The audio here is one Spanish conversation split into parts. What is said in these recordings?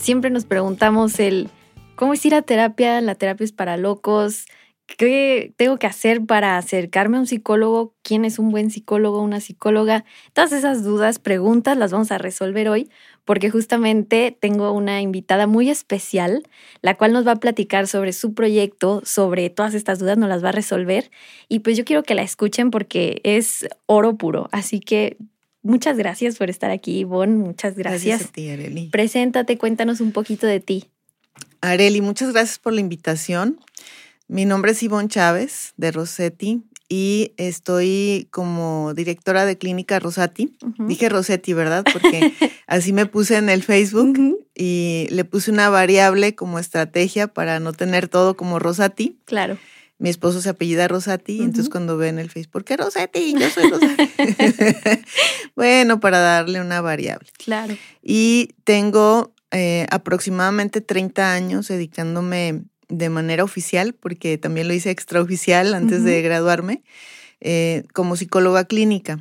Siempre nos preguntamos el cómo es ir a terapia, la terapia es para locos, qué tengo que hacer para acercarme a un psicólogo, quién es un buen psicólogo, una psicóloga. Todas esas dudas, preguntas las vamos a resolver hoy porque justamente tengo una invitada muy especial, la cual nos va a platicar sobre su proyecto, sobre todas estas dudas, nos las va a resolver. Y pues yo quiero que la escuchen porque es oro puro. Así que Muchas gracias por estar aquí, Ivonne. Muchas gracias. Gracias a ti, Areli. Preséntate, cuéntanos un poquito de ti. Areli, muchas gracias por la invitación. Mi nombre es Ivonne Chávez de Rossetti y estoy como directora de Clínica Rosati. Dije Rossetti, ¿verdad? Porque así me puse en el Facebook y le puse una variable como estrategia para no tener todo como Rosati. Claro mi esposo se apellida Rosati, entonces cuando ven el Facebook, ¿por qué Rosati? Yo soy Rosati. bueno, para darle una variable. Claro. Y tengo eh, aproximadamente 30 años dedicándome de manera oficial, porque también lo hice extraoficial antes de graduarme, eh, como psicóloga clínica.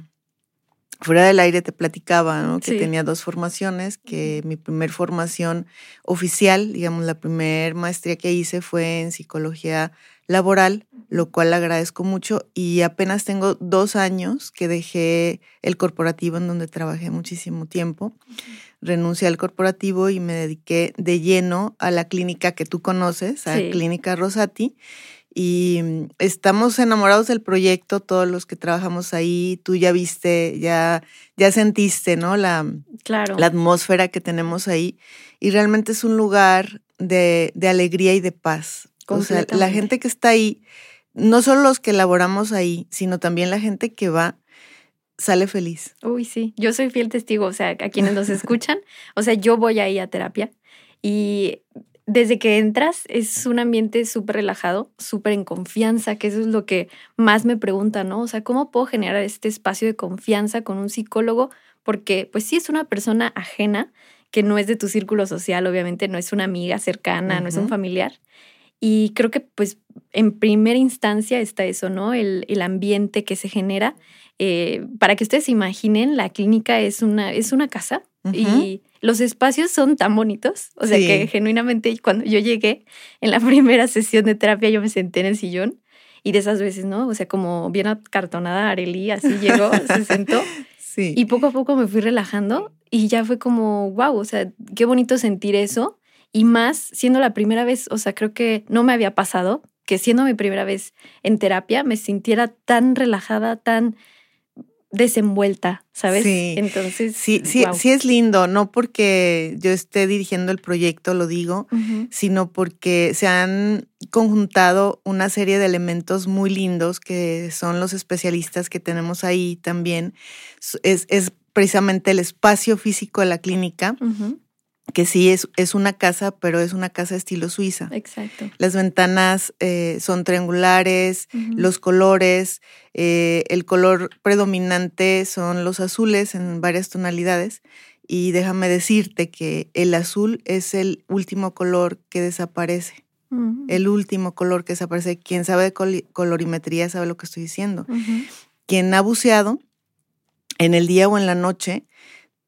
Fuera del aire te platicaba ¿no? que tenía dos formaciones, que mi primer formación oficial, digamos, la primer maestría que hice fue en psicología laboral, lo cual agradezco mucho y apenas tengo dos años que dejé el corporativo en donde trabajé muchísimo tiempo. Renuncié al corporativo y me dediqué de lleno a la clínica que tú conoces, a la Clínica Rosati. Y mm, estamos enamorados del proyecto, todos los que trabajamos ahí. Tú ya viste, ya, ya sentiste, ¿no? La, claro. la atmósfera que tenemos ahí. Y realmente es un lugar de, de alegría y de paz. O sea, la gente que está ahí, no solo los que laboramos ahí, sino también la gente que va, sale feliz. Uy, sí, yo soy fiel testigo, o sea, a quienes nos escuchan, o sea, yo voy ahí a terapia y desde que entras es un ambiente súper relajado, súper en confianza, que eso es lo que más me pregunta, ¿no? O sea, ¿cómo puedo generar este espacio de confianza con un psicólogo? Porque pues sí es una persona ajena, que no es de tu círculo social, obviamente, no es una amiga cercana, no es un familiar. Y creo que pues en primera instancia está eso, ¿no? El, el ambiente que se genera. Eh, para que ustedes se imaginen, la clínica es una, es una casa y los espacios son tan bonitos. O sea que genuinamente cuando yo llegué en la primera sesión de terapia yo me senté en el sillón y de esas veces, ¿no? O sea, como bien acartonada Arely, así llegó, se sentó. Sí. Y poco a poco me fui relajando y ya fue como, wow, o sea, qué bonito sentir eso y más siendo la primera vez, o sea, creo que no me había pasado que siendo mi primera vez en terapia me sintiera tan relajada, tan desenvuelta, ¿sabes? Sí. Entonces, sí, sí, sí es lindo, no porque yo esté dirigiendo el proyecto, lo digo, sino porque se han conjuntado una serie de elementos muy lindos que son los especialistas que tenemos ahí también. Es, es precisamente el espacio físico de la clínica que sí es, es una casa, pero es una casa estilo suiza. Exacto. Las ventanas eh, son triangulares, los colores, eh, el color predominante son los azules en varias tonalidades. Y déjame decirte que el azul es el último color que desaparece. El último color que desaparece. Quien sabe de colorimetría sabe lo que estoy diciendo. Quien ha buceado en el día o en la noche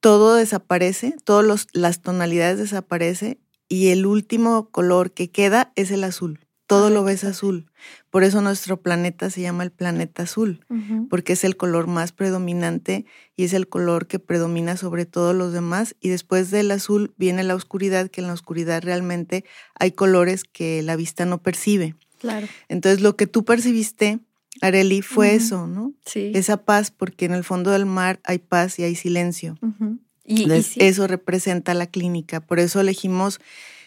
todo desaparece, todas las tonalidades desaparecen y el último color que queda es el azul. Todo lo ves azul. Por eso nuestro planeta se llama el planeta azul, porque es el color más predominante y es el color que predomina sobre todos los demás. Y después del azul viene la oscuridad, que en la oscuridad realmente hay colores que la vista no percibe. Claro. Entonces lo que tú percibiste Areli, fue eso, ¿no? Sí. Esa paz, porque en el fondo del mar hay paz y hay silencio. y, eso representa la clínica. Por eso elegimos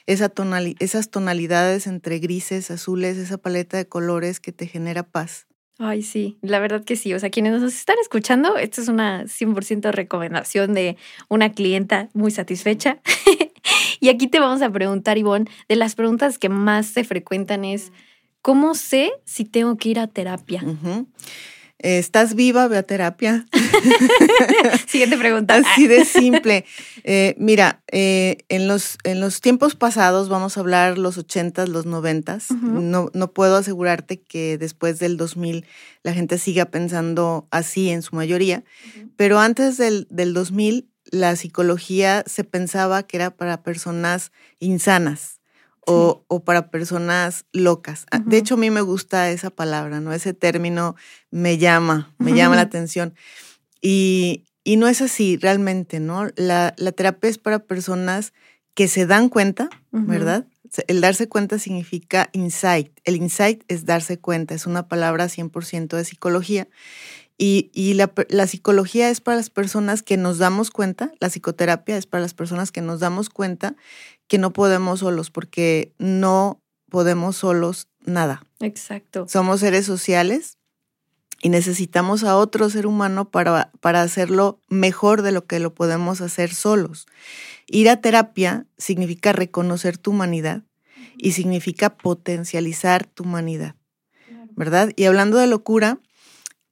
esa esas tonalidades entre grises, azules, esa paleta de colores que te genera paz. Ay, sí, la verdad que sí. O sea, quienes nos están escuchando, esto es una 100% recomendación de una clienta muy satisfecha. y aquí te vamos a preguntar, Ivonne, de las preguntas que más se frecuentan es, ¿cómo sé si tengo que ir a terapia? ¿Estás viva? Ve a terapia. Siguiente pregunta. Así de simple. Eh, mira, eh, en, los, en los tiempos pasados, vamos a hablar los ochentas, los noventas, no, no puedo asegurarte que después del 2000 la gente siga pensando así en su mayoría, pero antes del, del 2000 la psicología se pensaba que era para personas insanas o, o, para personas locas. Ah, de hecho, a mí me gusta esa palabra, ¿no? Ese término me llama, me llama la atención. Y, y, no es así realmente, ¿no? La, la, terapia es para personas que se dan cuenta, ¿verdad? El darse cuenta significa insight. El insight es darse cuenta, es una palabra 100% de psicología. Y, y la, la, psicología es para las personas que nos damos cuenta, la psicoterapia es para las personas que nos damos cuenta que no podemos solos, porque no podemos solos nada. Exacto. Somos seres sociales y necesitamos a otro ser humano para, para hacerlo mejor de lo que lo podemos hacer solos. Ir a terapia significa reconocer tu humanidad y significa potencializar tu humanidad, ¿verdad? Y hablando de locura,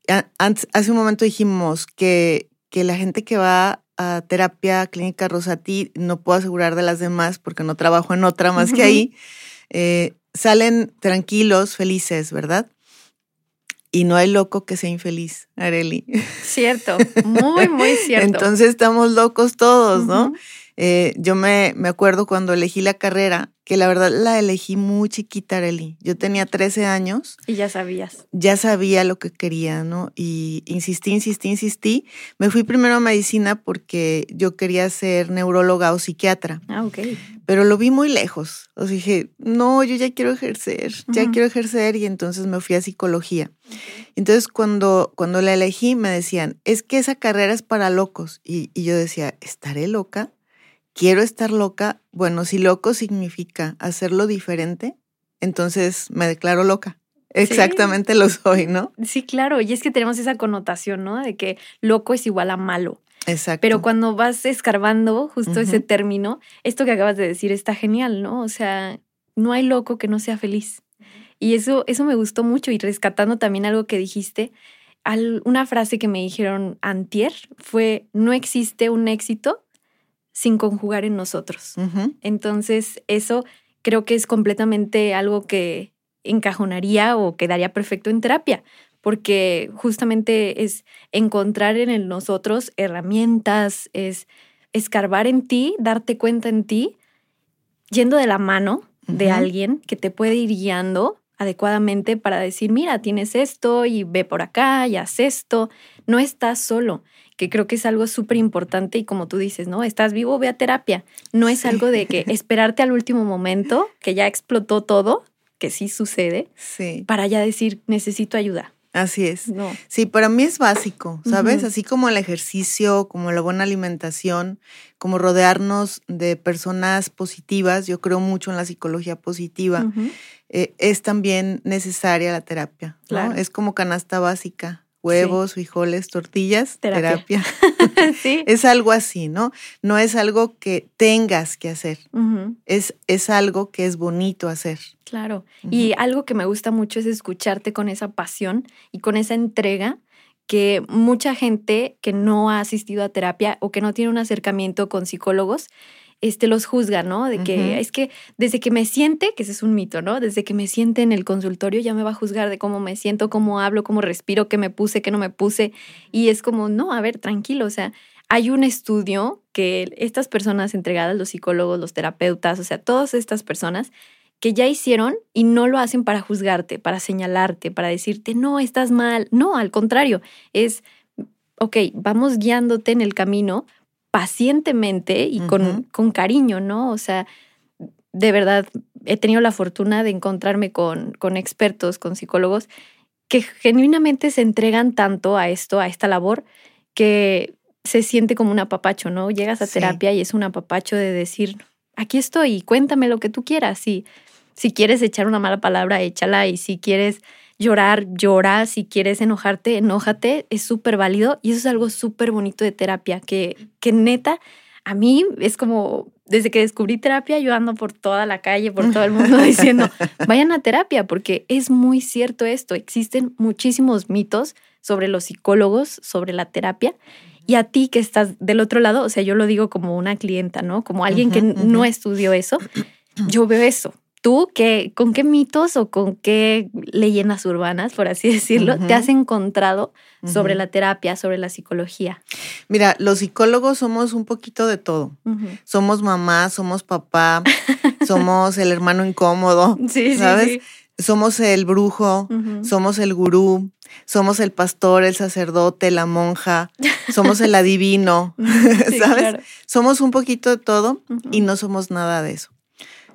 hace un momento dijimos que, que la gente que va a terapia clínica Rosati, no puedo asegurar de las demás porque no trabajo en otra más que ahí, eh, salen tranquilos, felices, ¿verdad? Y no hay loco que sea infeliz, Areli. Cierto, muy, muy cierto. Entonces estamos locos todos, ¿no? Eh, yo me, me acuerdo cuando elegí la carrera, que la verdad la elegí muy chiquita, Areli. Yo tenía 13 años. Y ya sabías. Ya sabía lo que quería, ¿no? Y insistí, insistí, insistí. Me fui primero a medicina porque yo quería ser neuróloga o psiquiatra. Ah, ok. Pero lo vi muy lejos. O sea, dije, no, yo ya quiero ejercer, ya quiero ejercer y entonces me fui a psicología. Entonces cuando, cuando la elegí me decían, es que esa carrera es para locos. Y, y yo decía, ¿estaré loca? Quiero estar loca, bueno, si loco significa hacerlo diferente, entonces me declaro loca. Exactamente lo soy, ¿no? Sí, claro. Y es que tenemos esa connotación, ¿no? De que loco es igual a malo. Exacto. Pero cuando vas escarbando justo ese término, esto que acabas de decir está genial, ¿no? O sea, no hay loco que no sea feliz. Y eso, eso me gustó mucho. Y rescatando también algo que dijiste, una frase que me dijeron antier fue, no existe un éxito sin conjugar en nosotros. Entonces, eso creo que es completamente algo que encajonaría o quedaría perfecto en terapia, porque justamente es encontrar en nosotros herramientas, es escarbar en ti, darte cuenta en ti, yendo de la mano de alguien que te puede ir guiando adecuadamente para decir, mira, tienes esto y ve por acá y haz esto. No estás solo que creo que es algo súper importante y como tú dices, ¿no? Estás vivo, ve a terapia. No es algo de que esperarte al último momento, que ya explotó todo, que sí sucede, sí. para ya decir, necesito ayuda. Así es. No. Sí, para mí es básico, ¿sabes? Así como el ejercicio, como la buena alimentación, como rodearnos de personas positivas, yo creo mucho en la psicología positiva, eh, es también necesaria la terapia. ¿no? Es como canasta básica huevos, frijoles, tortillas, terapia. sí. Es algo así, ¿no? No es algo que tengas que hacer. es, es algo que es bonito hacer. Claro. Y algo que me gusta mucho es escucharte con esa pasión y con esa entrega que mucha gente que no ha asistido a terapia o que no tiene un acercamiento con psicólogos, este, los juzga, ¿no? De que es que desde que me siente, que ese es un mito, ¿no? Desde que me siente en el consultorio ya me va a juzgar de cómo me siento, cómo hablo, cómo respiro, qué me puse, qué no me puse. Y es como, no, a ver, tranquilo, o sea, hay un estudio que estas personas entregadas, los psicólogos, los terapeutas, o sea, todas estas personas que ya hicieron y no lo hacen para juzgarte, para señalarte, para decirte, no, estás mal. No, al contrario, es, ok, vamos guiándote en el camino pacientemente y con, con, cariño, ¿no? O sea, de verdad, he tenido la fortuna de encontrarme con, con expertos, con psicólogos, que genuinamente se entregan tanto a esto, a esta labor, que se siente como un apapacho, ¿no? Llegas a terapia y es un apapacho de decir, aquí estoy, cuéntame lo que tú quieras. Y si quieres echar una mala palabra, échala. Y si quieres llorar, llora, si quieres enojarte, enójate, es súper válido y eso es algo súper bonito de terapia, que, que neta, a mí es como desde que descubrí terapia, yo ando por toda la calle, por todo el mundo diciendo, vayan a terapia, porque es muy cierto esto. Existen muchísimos mitos sobre los psicólogos, sobre la terapia. Y a ti que estás del otro lado, o sea, yo lo digo como una clienta, ¿no? Como alguien que no estudió eso, yo veo eso. ¿Tú qué, con qué mitos o con qué leyendas urbanas, por así decirlo, te has encontrado sobre la terapia, sobre la psicología? Mira, los psicólogos somos un poquito de todo. Somos mamá, somos papá, somos el hermano incómodo, sí, ¿sabes? Sí, Somos el brujo, somos el gurú, somos el pastor, el sacerdote, la monja, somos el adivino, ¿sabes? Somos un poquito de todo y no somos nada de eso.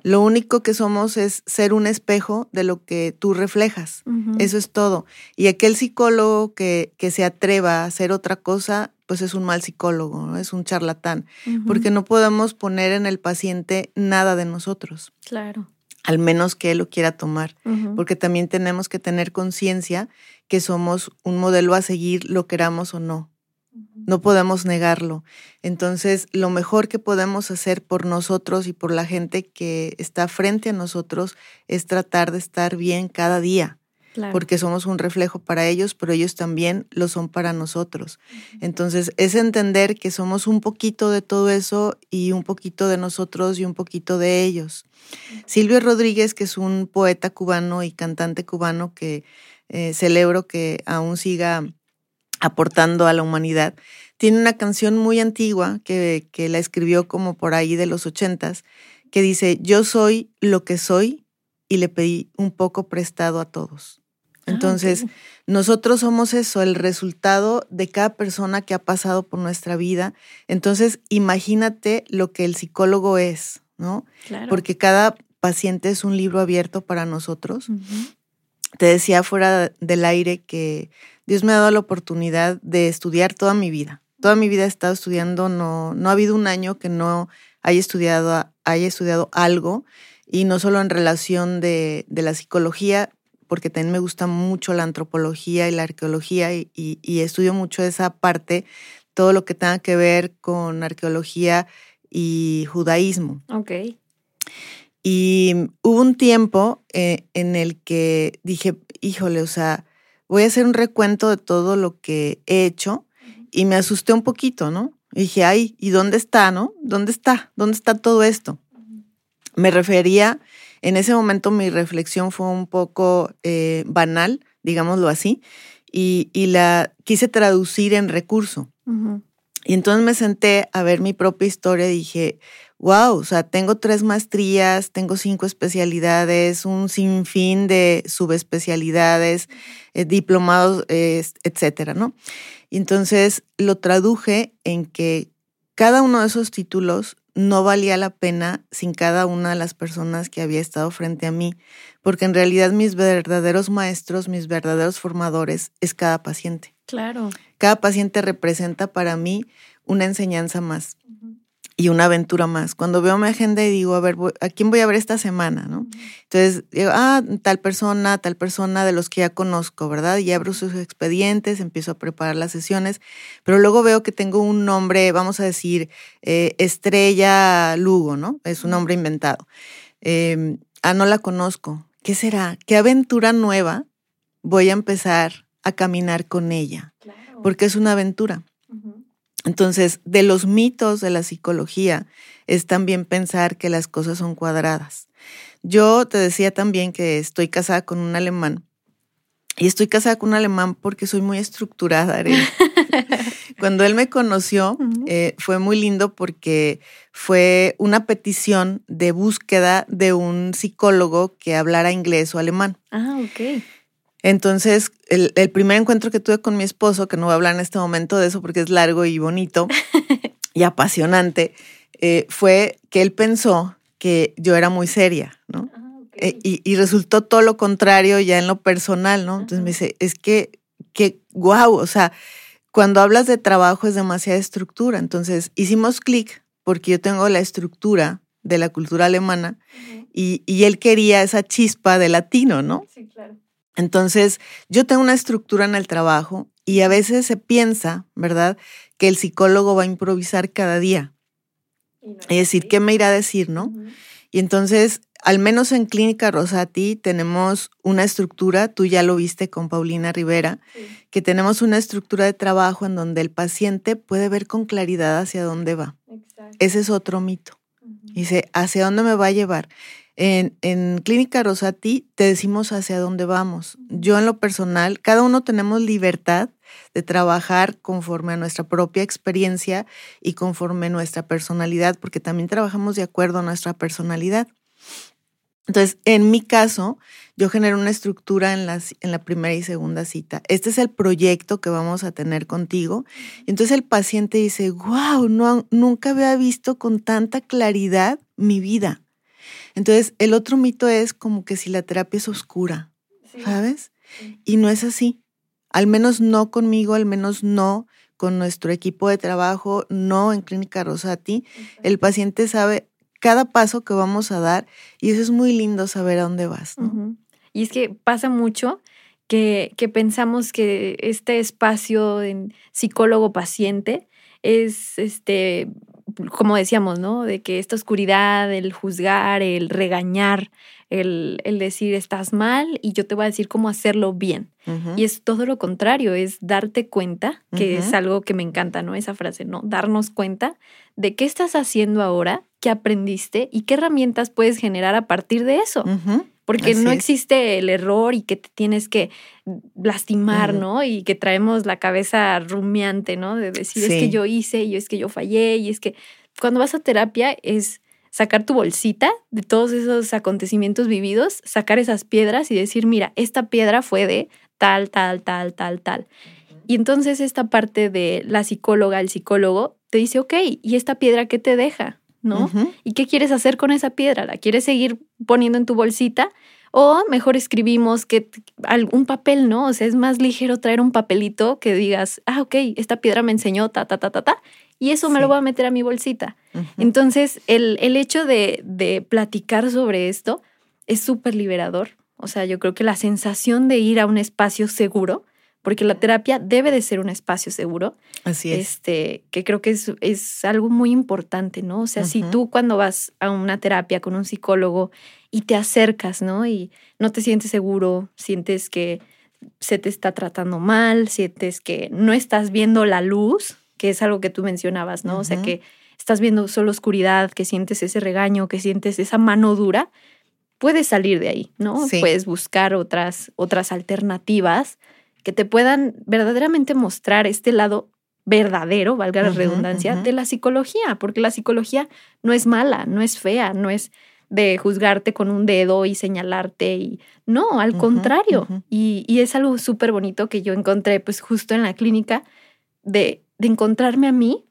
Lo único que somos es ser un espejo de lo que tú reflejas. Eso es todo. Y aquel psicólogo que, que, se atreva a hacer otra cosa, pues es un mal psicólogo, es un charlatán, porque no podemos poner en el paciente nada de nosotros. Claro. Al menos que él lo quiera tomar, porque también tenemos que tener conciencia que somos un modelo a seguir, lo queramos o no. No podemos negarlo. Entonces, lo mejor que podemos hacer por nosotros y por la gente que está frente a nosotros es tratar de estar bien cada día. Porque somos un reflejo para ellos, pero ellos también lo son para nosotros. Entonces, es entender que somos un poquito de todo eso y un poquito de nosotros y un poquito de ellos. Silvio Rodríguez, que es un poeta cubano y cantante cubano que eh, celebro que aún siga aportando a la humanidad. Tiene una canción muy antigua que, que la escribió como por ahí de los ochentas, que dice, yo soy lo que soy y le pedí un poco prestado a todos. Ah, Entonces, nosotros somos eso, el resultado de cada persona que ha pasado por nuestra vida. Entonces, imagínate lo que el psicólogo es, ¿no? Porque cada paciente es un libro abierto para nosotros. Te decía fuera del aire que Dios me ha dado la oportunidad de estudiar toda mi vida. Toda mi vida he estado estudiando, no, no ha habido un año que no haya estudiado, haya estudiado algo, y no solo en relación de, la psicología, porque también me gusta mucho la antropología y la arqueología, y, y estudio mucho esa parte, todo lo que tenga que ver con arqueología y judaísmo. Ok. Y hubo un tiempo eh, en el que dije, híjole, o sea, voy a hacer un recuento de todo lo que he hecho y me asusté un poquito, ¿no? Y dije, ay, ¿y dónde está, no? ¿Dónde está? ¿Dónde está todo esto? Me refería, en ese momento mi reflexión fue un poco eh, banal, digámoslo así, y, la quise traducir en recurso. Y entonces me senté a ver mi propia historia y dije, wow, o sea, tengo tres maestrías, tengo cinco especialidades, un sinfín de subespecialidades, eh, diplomados, etcétera, ¿no? Y entonces lo traduje en que cada uno de esos títulos no valía la pena sin cada una de las personas que había estado frente a mí, porque en realidad mis verdaderos maestros, mis verdaderos formadores es cada paciente. Claro. Cada paciente representa para mí una enseñanza más y una aventura más. Cuando veo mi agenda y digo, a ver, ¿a quién voy a ver esta semana? ¿no? Entonces digo, ah, tal persona, tal persona de los que ya conozco, ¿verdad? Y abro sus expedientes, empiezo a preparar las sesiones, pero luego veo que tengo un nombre, vamos a decir, eh, Estrella Lugo, ¿no? Es un nombre inventado. Em, ah, no la conozco. ¿Qué será? ¿Qué aventura nueva voy a empezar a caminar con ella? Porque es una aventura. Entonces, de los mitos de la psicología es también pensar que las cosas son cuadradas. Yo te decía también que estoy casada con un alemán. Y estoy casada con un alemán porque soy muy estructurada. Cuando él me conoció, eh, fue muy lindo porque fue una petición de búsqueda de un psicólogo que hablara inglés o alemán. Ah, ok. Entonces, el, primer encuentro que tuve con mi esposo, que no voy a hablar en este momento de eso porque es largo y bonito y apasionante, eh, fue que él pensó que yo era muy seria, ¿no? Ah, eh, y, resultó todo lo contrario ya en lo personal, ¿no? Entonces me dice, es que, que, wow, o sea, cuando hablas de trabajo es demasiada estructura. Entonces hicimos clic porque yo tengo la estructura de la cultura alemana y, y él quería esa chispa de latino, ¿no? Sí, claro. Entonces, yo tengo una estructura en el trabajo y a veces se piensa, ¿verdad?, que el psicólogo va a improvisar cada día. es decir, ¿qué me irá a decir, no? Y entonces, al menos en Clínica Rosati tenemos una estructura, tú ya lo viste con Paulina Rivera, que tenemos una estructura de trabajo en donde el paciente puede ver con claridad hacia dónde va. Ese es otro mito. Dice, ¿hacia dónde me va a llevar? En, Clínica Rosati te decimos hacia dónde vamos. Yo en lo personal, cada uno tenemos libertad de trabajar conforme a nuestra propia experiencia y conforme a nuestra personalidad, porque también trabajamos de acuerdo a nuestra personalidad. Entonces, en mi caso, yo genero una estructura en, en la primera y segunda cita. Este es el proyecto que vamos a tener contigo. Y entonces el paciente dice, wow, no, nunca había visto con tanta claridad mi vida. Entonces, el otro mito es como que si la terapia es oscura, ¿sabes? Y no es así. Al menos no conmigo, al menos no con nuestro equipo de trabajo, no en Clínica Rosati. El paciente sabe cada paso que vamos a dar y eso es muy lindo saber a dónde vas. Y es que pasa mucho que, que pensamos que este espacio en psicólogo-paciente es este como decíamos, ¿no? De que esta oscuridad, el juzgar, el regañar, el, el, decir estás mal y yo te voy a decir cómo hacerlo bien. Y es todo lo contrario, es darte cuenta, que es algo que me encanta, ¿no? Esa frase, ¿no? Darnos cuenta de qué estás haciendo ahora, qué aprendiste y qué herramientas puedes generar a partir de eso. Porque no existe el error y que te tienes que lastimar, ¿no? Y que traemos la cabeza rumiante, ¿no? De decir, es que yo hice y es que yo fallé y es que cuando vas a terapia es sacar tu bolsita de todos esos acontecimientos vividos, sacar esas piedras y decir, mira, esta piedra fue de tal, tal, tal, tal, tal. Y entonces esta parte de la psicóloga, el psicólogo, te dice, ok, ¿y esta piedra qué te deja? ¿No? ¿Y qué quieres hacer con esa piedra? ¿La quieres seguir poniendo en tu bolsita? O mejor escribimos que algún papel, ¿no? O sea, es más ligero traer un papelito que digas, ah, ok, esta piedra me enseñó ta, ta, ta, ta, ta, y eso me lo voy a meter a mi bolsita. Entonces, el, el hecho de, de, platicar sobre esto es súper liberador. O sea, yo creo que la sensación de ir a un espacio seguro, porque la terapia debe de ser un espacio seguro. Así es. Este, que creo que es, es algo muy importante, ¿no? O sea, si tú cuando vas a una terapia con un psicólogo y te acercas, ¿no? Y no te sientes seguro, sientes que se te está tratando mal, sientes que no estás viendo la luz, que es algo que tú mencionabas, ¿no? O sea, que estás viendo solo oscuridad, que sientes ese regaño, que sientes esa mano dura, puedes salir de ahí, ¿no? Puedes buscar otras, otras alternativas que te puedan verdaderamente mostrar este lado verdadero, valga la redundancia, de la psicología, porque la psicología no es mala, no es fea, no es de juzgarte con un dedo y señalarte y no, al contrario. Y, y, es algo súper bonito que yo encontré pues justo en la clínica de de encontrarme a mí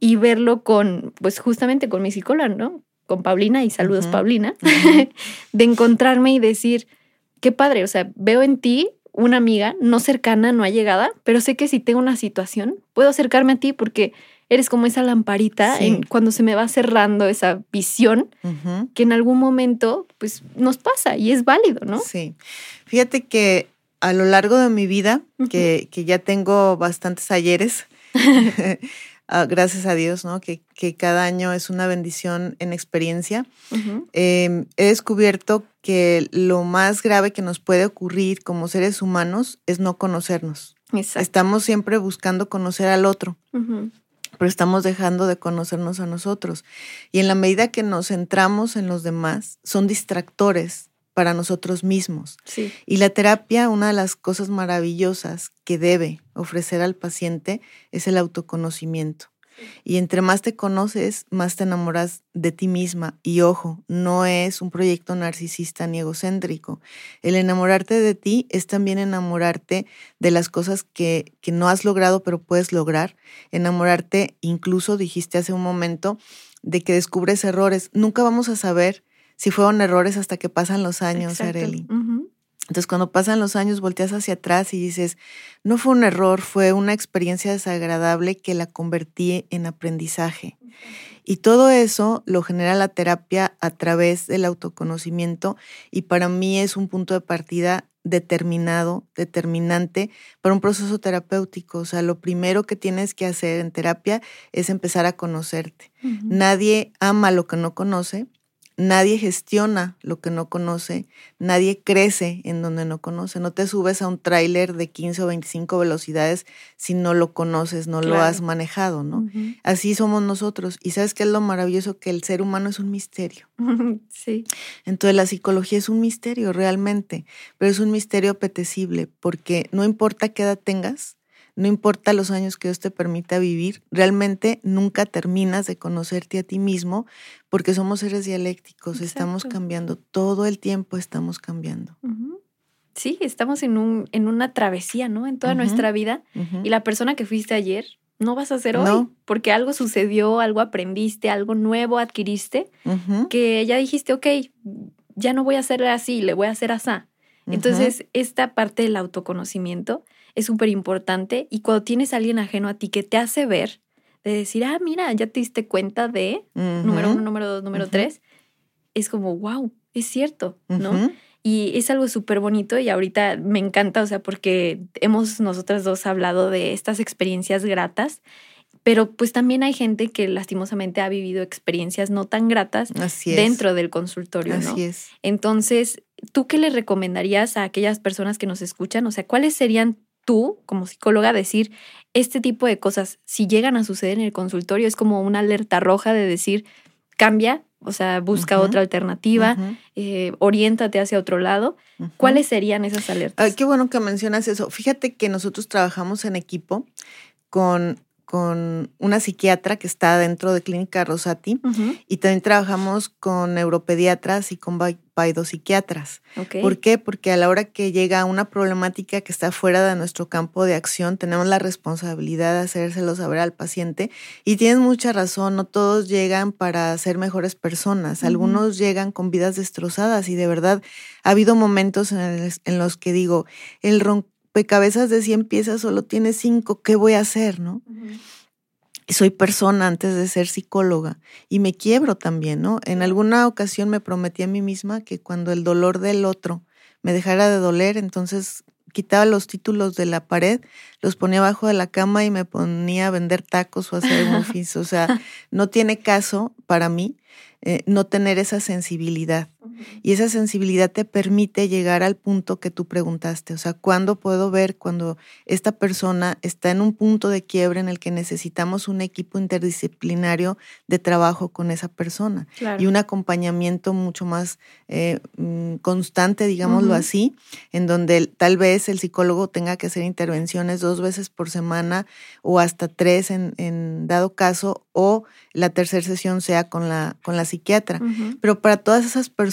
y verlo con, pues justamente con mi psicóloga, ¿no? Con Paulina, y saludos Paulina, de encontrarme y decir, qué padre, o sea, veo en ti una amiga no cercana, no allegada, pero sé que si tengo una situación, puedo acercarme a ti porque eres como esa lamparita en cuando se me va cerrando esa visión que en algún momento pues nos pasa y es válido, ¿no? Sí. Fíjate que a lo largo de mi vida, que, que ya tengo bastantes ayeres, Ah, gracias a Dios, ¿no? Que, que, cada año es una bendición en experiencia. Em, he descubierto que lo más grave que nos puede ocurrir como seres humanos es no conocernos. Estamos siempre buscando conocer al otro. pero estamos dejando de conocernos a nosotros. Y en la medida que nos centramos en los demás, son distractores para nosotros mismos. Y la terapia, una de las cosas maravillosas que debe ofrecer al paciente es el autoconocimiento. Y entre más te conoces, más te enamoras de ti misma. Y ojo, no es un proyecto narcisista ni egocéntrico. El enamorarte de ti es también enamorarte de las cosas que, que no has logrado pero puedes lograr. Enamorarte, incluso dijiste hace un momento, de que descubres errores. Nunca vamos a saber si fueron errores hasta que pasan los años, Areli. Entonces, cuando pasan los años, volteas hacia atrás y dices, no fue un error, fue una experiencia desagradable que la convertí en aprendizaje. Y todo eso lo genera la terapia a través del autoconocimiento y para mí es un punto de partida determinado, determinante para un proceso terapéutico. O sea, lo primero que tienes que hacer en terapia es empezar a conocerte. Nadie ama lo que no conoce Nadie gestiona lo que no conoce, nadie crece en donde no conoce. No te subes a un tráiler de 15 o 25 velocidades si no lo conoces, no lo has manejado, ¿no? Así somos nosotros. Y sabes qué es lo maravilloso que el ser humano es un misterio. sí. Entonces la psicología es un misterio realmente, pero es un misterio apetecible porque no importa qué edad tengas, no importa los años que Dios te permita vivir, realmente nunca terminas de conocerte a ti mismo porque somos seres dialécticos, estamos cambiando, todo el tiempo estamos cambiando. Sí, estamos en, un, en una travesía, ¿no? En toda nuestra vida. Y la persona que fuiste ayer no vas a ser hoy, porque algo sucedió, algo aprendiste, algo nuevo adquiriste, que ya dijiste, ok, ya no voy a hacer así, le voy a hacer así. Entonces, esta parte del autoconocimiento es súper importante y cuando tienes a alguien ajeno a ti que te hace ver, de decir, ah, mira, ya te diste cuenta de número uno, número dos, número tres, es como, wow, es cierto, ¿no? Y es algo súper bonito y ahorita me encanta, o sea, porque hemos nosotras dos hablado de estas experiencias gratas, pero pues también hay gente que lastimosamente ha vivido experiencias no tan gratas dentro del consultorio, ¿no? Así es. Entonces, ¿tú qué le recomendarías a aquellas personas que nos escuchan? O sea, ¿cuáles serían tú, como psicóloga, decir este tipo de cosas, si llegan a suceder en el consultorio, es como una alerta roja de decir, cambia, o sea, busca otra alternativa, eh, oriéntate hacia otro lado. ¿Cuáles serían esas alertas? qué bueno que mencionas eso. Fíjate que nosotros trabajamos en equipo con con una psiquiatra que está dentro de Clínica Rosati y también trabajamos con neuropediatras y con paidopsiquiatras. ¿Por qué? Porque a la hora que llega una problemática que está fuera de nuestro campo de acción, tenemos la responsabilidad de hacérselo saber al paciente. Y tienes mucha razón, no todos llegan para ser mejores personas, algunos llegan con vidas destrozadas y de verdad ha habido momentos en, en los que digo, el ron cabezas de 100 piezas solo tiene 5, ¿qué voy a hacer, no? Soy persona antes de ser psicóloga y me quiebro también, ¿no? En alguna ocasión me prometí a mí misma que cuando el dolor del otro me dejara de doler, entonces quitaba los títulos de la pared, los ponía abajo de la cama y me ponía a vender tacos o a hacer un. O sea, no tiene caso para mí eh, no tener esa sensibilidad. Y esa sensibilidad te permite llegar al punto que tú preguntaste. O sea, ¿cuándo puedo ver cuando esta persona está en un punto de quiebre en el que necesitamos un equipo interdisciplinario de trabajo con esa persona? Y un acompañamiento mucho más eh, mm, constante, digámoslo así, en donde tal vez el psicólogo tenga que hacer intervenciones dos veces por semana o hasta tres en, en dado caso, o la tercera sesión sea con la, con la psiquiatra. Pero para todas esas personas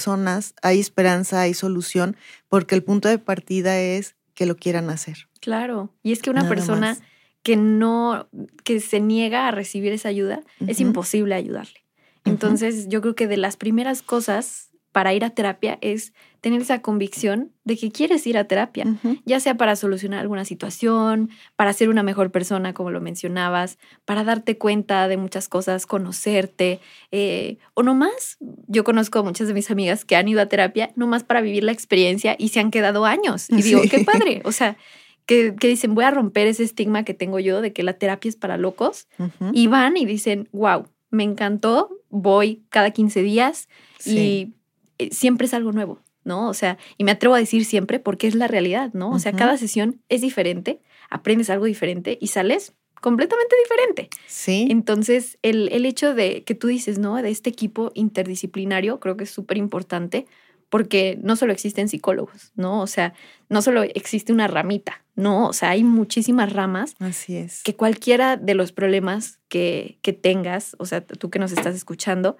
hay esperanza, hay solución, porque el punto de partida es que lo quieran hacer. Claro, y es que una persona que no, que se niega a recibir esa ayuda, es imposible ayudarle. Entonces, yo creo que de las primeras cosas para ir a terapia es tener esa convicción de que quieres ir a terapia, ya sea para solucionar alguna situación, para ser una mejor persona, como lo mencionabas, para darte cuenta de muchas cosas, conocerte, eh, o no más. Yo conozco a muchas de mis amigas que han ido a terapia no más para vivir la experiencia y se han quedado años. Y digo, qué padre, o sea, que, dicen, voy a romper ese estigma que tengo yo de que la terapia es para locos, y van y dicen, wow, me encantó, voy cada 15 días y siempre es algo nuevo, ¿no? O sea, y me atrevo a decir siempre porque es la realidad, ¿no? O sea, cada sesión es diferente, aprendes algo diferente y sales completamente diferente. Sí. Entonces, el, el hecho de que tú dices, ¿no? De este equipo interdisciplinario, creo que es súper importante porque no solo existen psicólogos, ¿no? O sea, no solo existe una ramita, ¿no? O sea, hay muchísimas ramas. Así es. Que cualquiera de los problemas que, que tengas, o sea, tú que nos estás escuchando,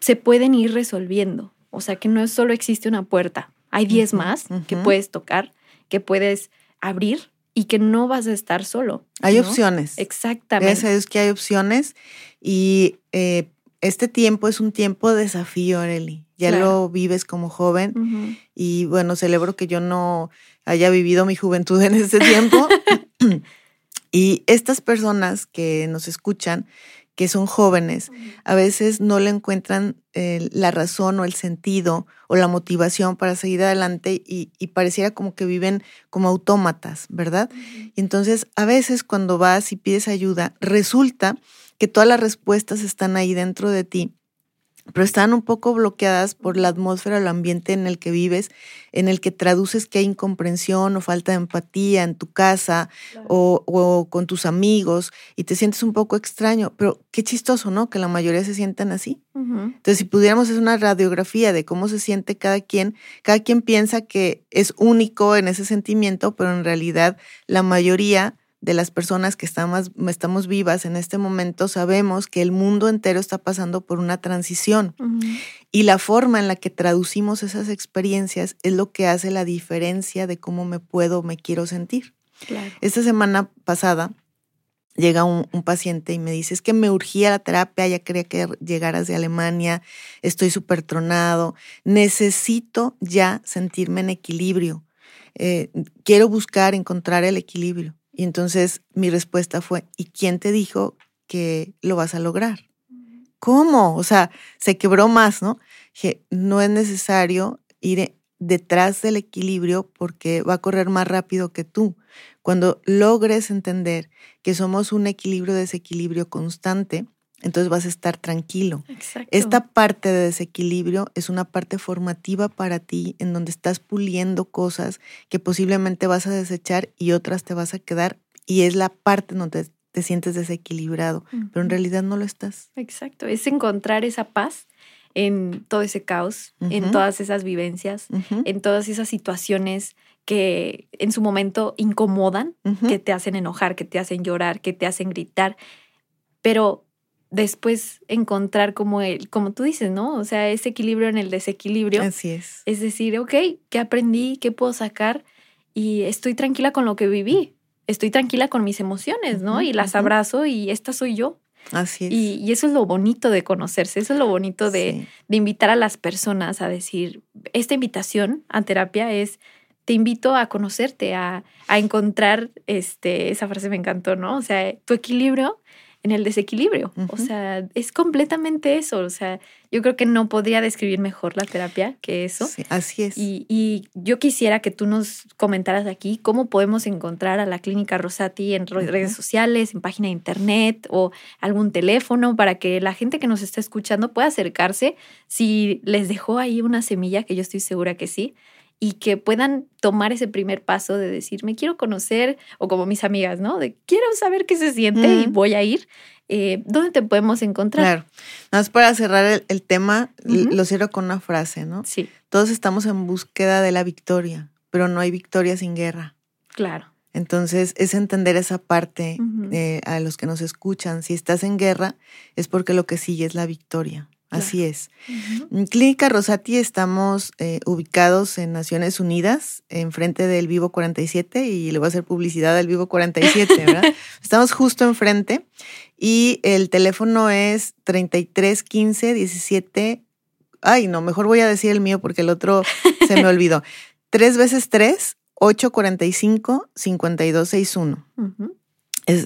se pueden ir resolviendo, o sea, que no solo existe una puerta, hay 10 más que puedes tocar, que puedes abrir y que no vas a estar solo. Hay opciones. Exactamente. es que hay opciones y eh, este tiempo es un tiempo de desafío, Areli. Ya lo vives como joven y bueno, celebro que yo no haya vivido mi juventud en este tiempo. y estas personas que nos escuchan, que son jóvenes, a veces no le encuentran eh, la razón o el sentido o la motivación para seguir adelante y, pareciera como que viven como autómatas, ¿verdad? Y entonces a veces cuando vas y pides ayuda, resulta que todas las respuestas están ahí dentro de ti pero están un poco bloqueadas por la atmósfera o el ambiente en el que vives, en el que traduces que hay incomprensión o falta de empatía en tu casa o, con tus amigos y te sientes un poco extraño. Pero qué chistoso, ¿no? Que la mayoría se sientan así. Entonces, si pudiéramos hacer una radiografía de cómo se siente cada quien, cada quien piensa que es único en ese sentimiento, pero en realidad la mayoría de las personas que estamos, estamos vivas en este momento sabemos que el mundo entero está pasando por una transición y la forma en la que traducimos esas experiencias es lo que hace la diferencia de cómo me puedo, me quiero sentir. Esta semana pasada llega un, un, paciente y me dice, es que me urgía la terapia, ya quería que llegaras de Alemania, estoy súper tronado, necesito ya sentirme en equilibrio, eh, quiero buscar, encontrar el equilibrio. Y entonces mi respuesta fue, ¿y quién te dijo que lo vas a lograr? ¿Cómo? O sea, se quebró más, ¿no? Que no es necesario ir detrás del equilibrio porque va a correr más rápido que tú. Cuando logres entender que somos un equilibrio-desequilibrio constante, entonces vas a estar tranquilo. Esta parte de desequilibrio es una parte formativa para ti en donde estás puliendo cosas que posiblemente vas a desechar y otras te vas a quedar y es la parte donde te sientes desequilibrado, pero en realidad no lo estás. Exacto, es encontrar esa paz en todo ese caos, en todas esas vivencias, en todas esas situaciones que en su momento incomodan, que te hacen enojar, que te hacen llorar, que te hacen gritar, pero después encontrar como el, como tú dices, ¿no? O sea, ese equilibrio en el desequilibrio. Así es. Es decir, ok, ¿qué aprendí? ¿Qué puedo sacar? Y estoy tranquila con lo que viví. Estoy tranquila con mis emociones, ¿no? y las abrazo y esta soy yo. Así es. Y, eso es lo bonito de conocerse, eso es lo bonito de, de invitar a las personas a decir, esta invitación a terapia es, te invito a conocerte, a, a encontrar, este, esa frase me encantó, ¿no? O sea, tu equilibrio en el desequilibrio. O sea, es completamente eso. O sea, yo creo que no podría describir mejor la terapia que eso. Sí, así es. Y, yo quisiera que tú nos comentaras aquí cómo podemos encontrar a la clínica Rosati en redes sociales, en página de internet o algún teléfono para que la gente que nos está escuchando pueda acercarse si les dejó ahí una semilla, que yo estoy segura que sí y que puedan tomar ese primer paso de decir, me quiero conocer, o como mis amigas, ¿no? De quiero saber qué se siente y voy a ir. Eh, ¿Dónde te podemos encontrar? Claro. Nada más para cerrar el, tema, lo cierro con una frase, ¿no? Sí. Todos estamos en búsqueda de la victoria, pero no hay victoria sin guerra. Claro. Entonces, es entender esa parte a los que nos escuchan. Si estás en guerra, es porque lo que sigue es la victoria. Así es. En Clínica Rosati estamos eh, ubicados en Naciones Unidas, enfrente del Vivo 47, y le voy a hacer publicidad al Vivo 47, ¿verdad? estamos justo enfrente y el teléfono es 33 15 17. Ay, no, mejor voy a decir el mío porque el otro se me olvidó. Tres veces tres, 845 5261. Uh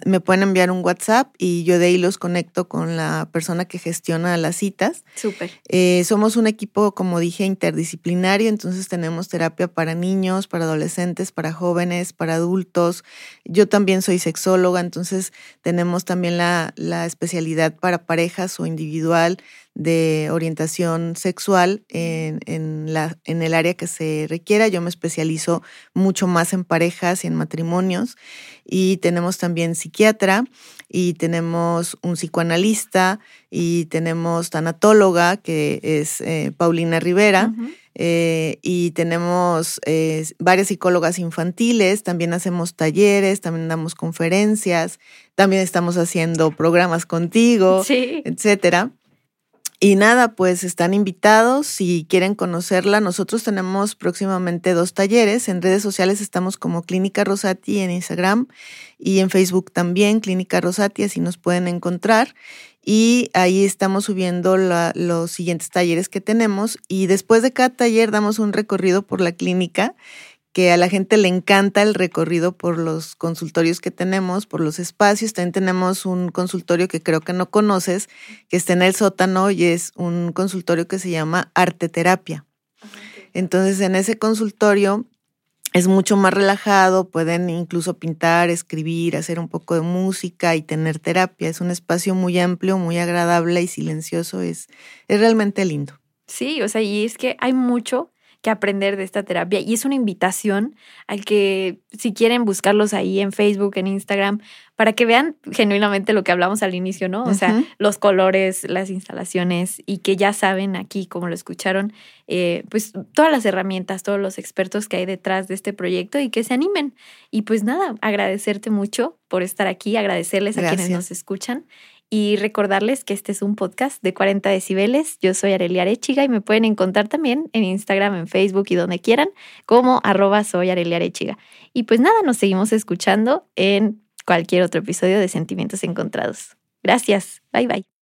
me pueden enviar un WhatsApp y yo de ahí los conecto con la persona que gestiona las citas. Súper. Eh, somos un equipo, como dije, interdisciplinario, entonces tenemos terapia para niños, para adolescentes, para jóvenes, para adultos. Yo también soy sexóloga, entonces tenemos también la, la especialidad para parejas o individual de orientación sexual en, en, la, en el área que se requiera. Yo me especializo mucho más en parejas y en matrimonios. Y tenemos también psiquiatra y tenemos un psicoanalista y tenemos tanatóloga, que es eh, Paulina Rivera. Eh, y tenemos eh, varias psicólogas infantiles, también hacemos talleres, también damos conferencias, también estamos haciendo programas contigo, sí. etcétera. Y nada, pues están invitados si quieren conocerla. Nosotros tenemos próximamente dos talleres. En redes sociales estamos como Clínica Rosati en Instagram y en Facebook también, Clínica Rosati, así nos pueden encontrar. y ahí estamos subiendo los siguientes talleres que tenemos y después de cada taller damos un recorrido por la clínica que a la gente le encanta el recorrido por los consultorios que tenemos, por los espacios. También tenemos un consultorio que creo que no conoces, que está en el sótano y es un consultorio que se llama Arte Terapia. Entonces, en ese consultorio es mucho más relajado, pueden incluso pintar, escribir, hacer un poco de música y tener terapia. Es un espacio muy amplio, muy agradable y silencioso. Es, es realmente lindo. Sí, o sea, y es que hay mucho que aprender de esta terapia. Y es una invitación al que si quieren buscarlos ahí en Facebook, en Instagram, para que vean genuinamente lo que hablamos al inicio, ¿no? O sea, los colores, las instalaciones y que ya saben aquí, como lo escucharon, eh, pues todas las herramientas, todos los expertos que hay detrás de este proyecto y que se animen. Y pues nada, agradecerte mucho por estar aquí, agradecerles a quienes nos escuchan y recordarles que este es un podcast de 40 decibeles. Yo soy Arelia Arechiga y me pueden encontrar también en Instagram, en Facebook y donde quieran como arroba soy Arechiga. Y pues nada, nos seguimos escuchando en cualquier otro episodio de Sentimientos Encontrados. Gracias. Bye bye.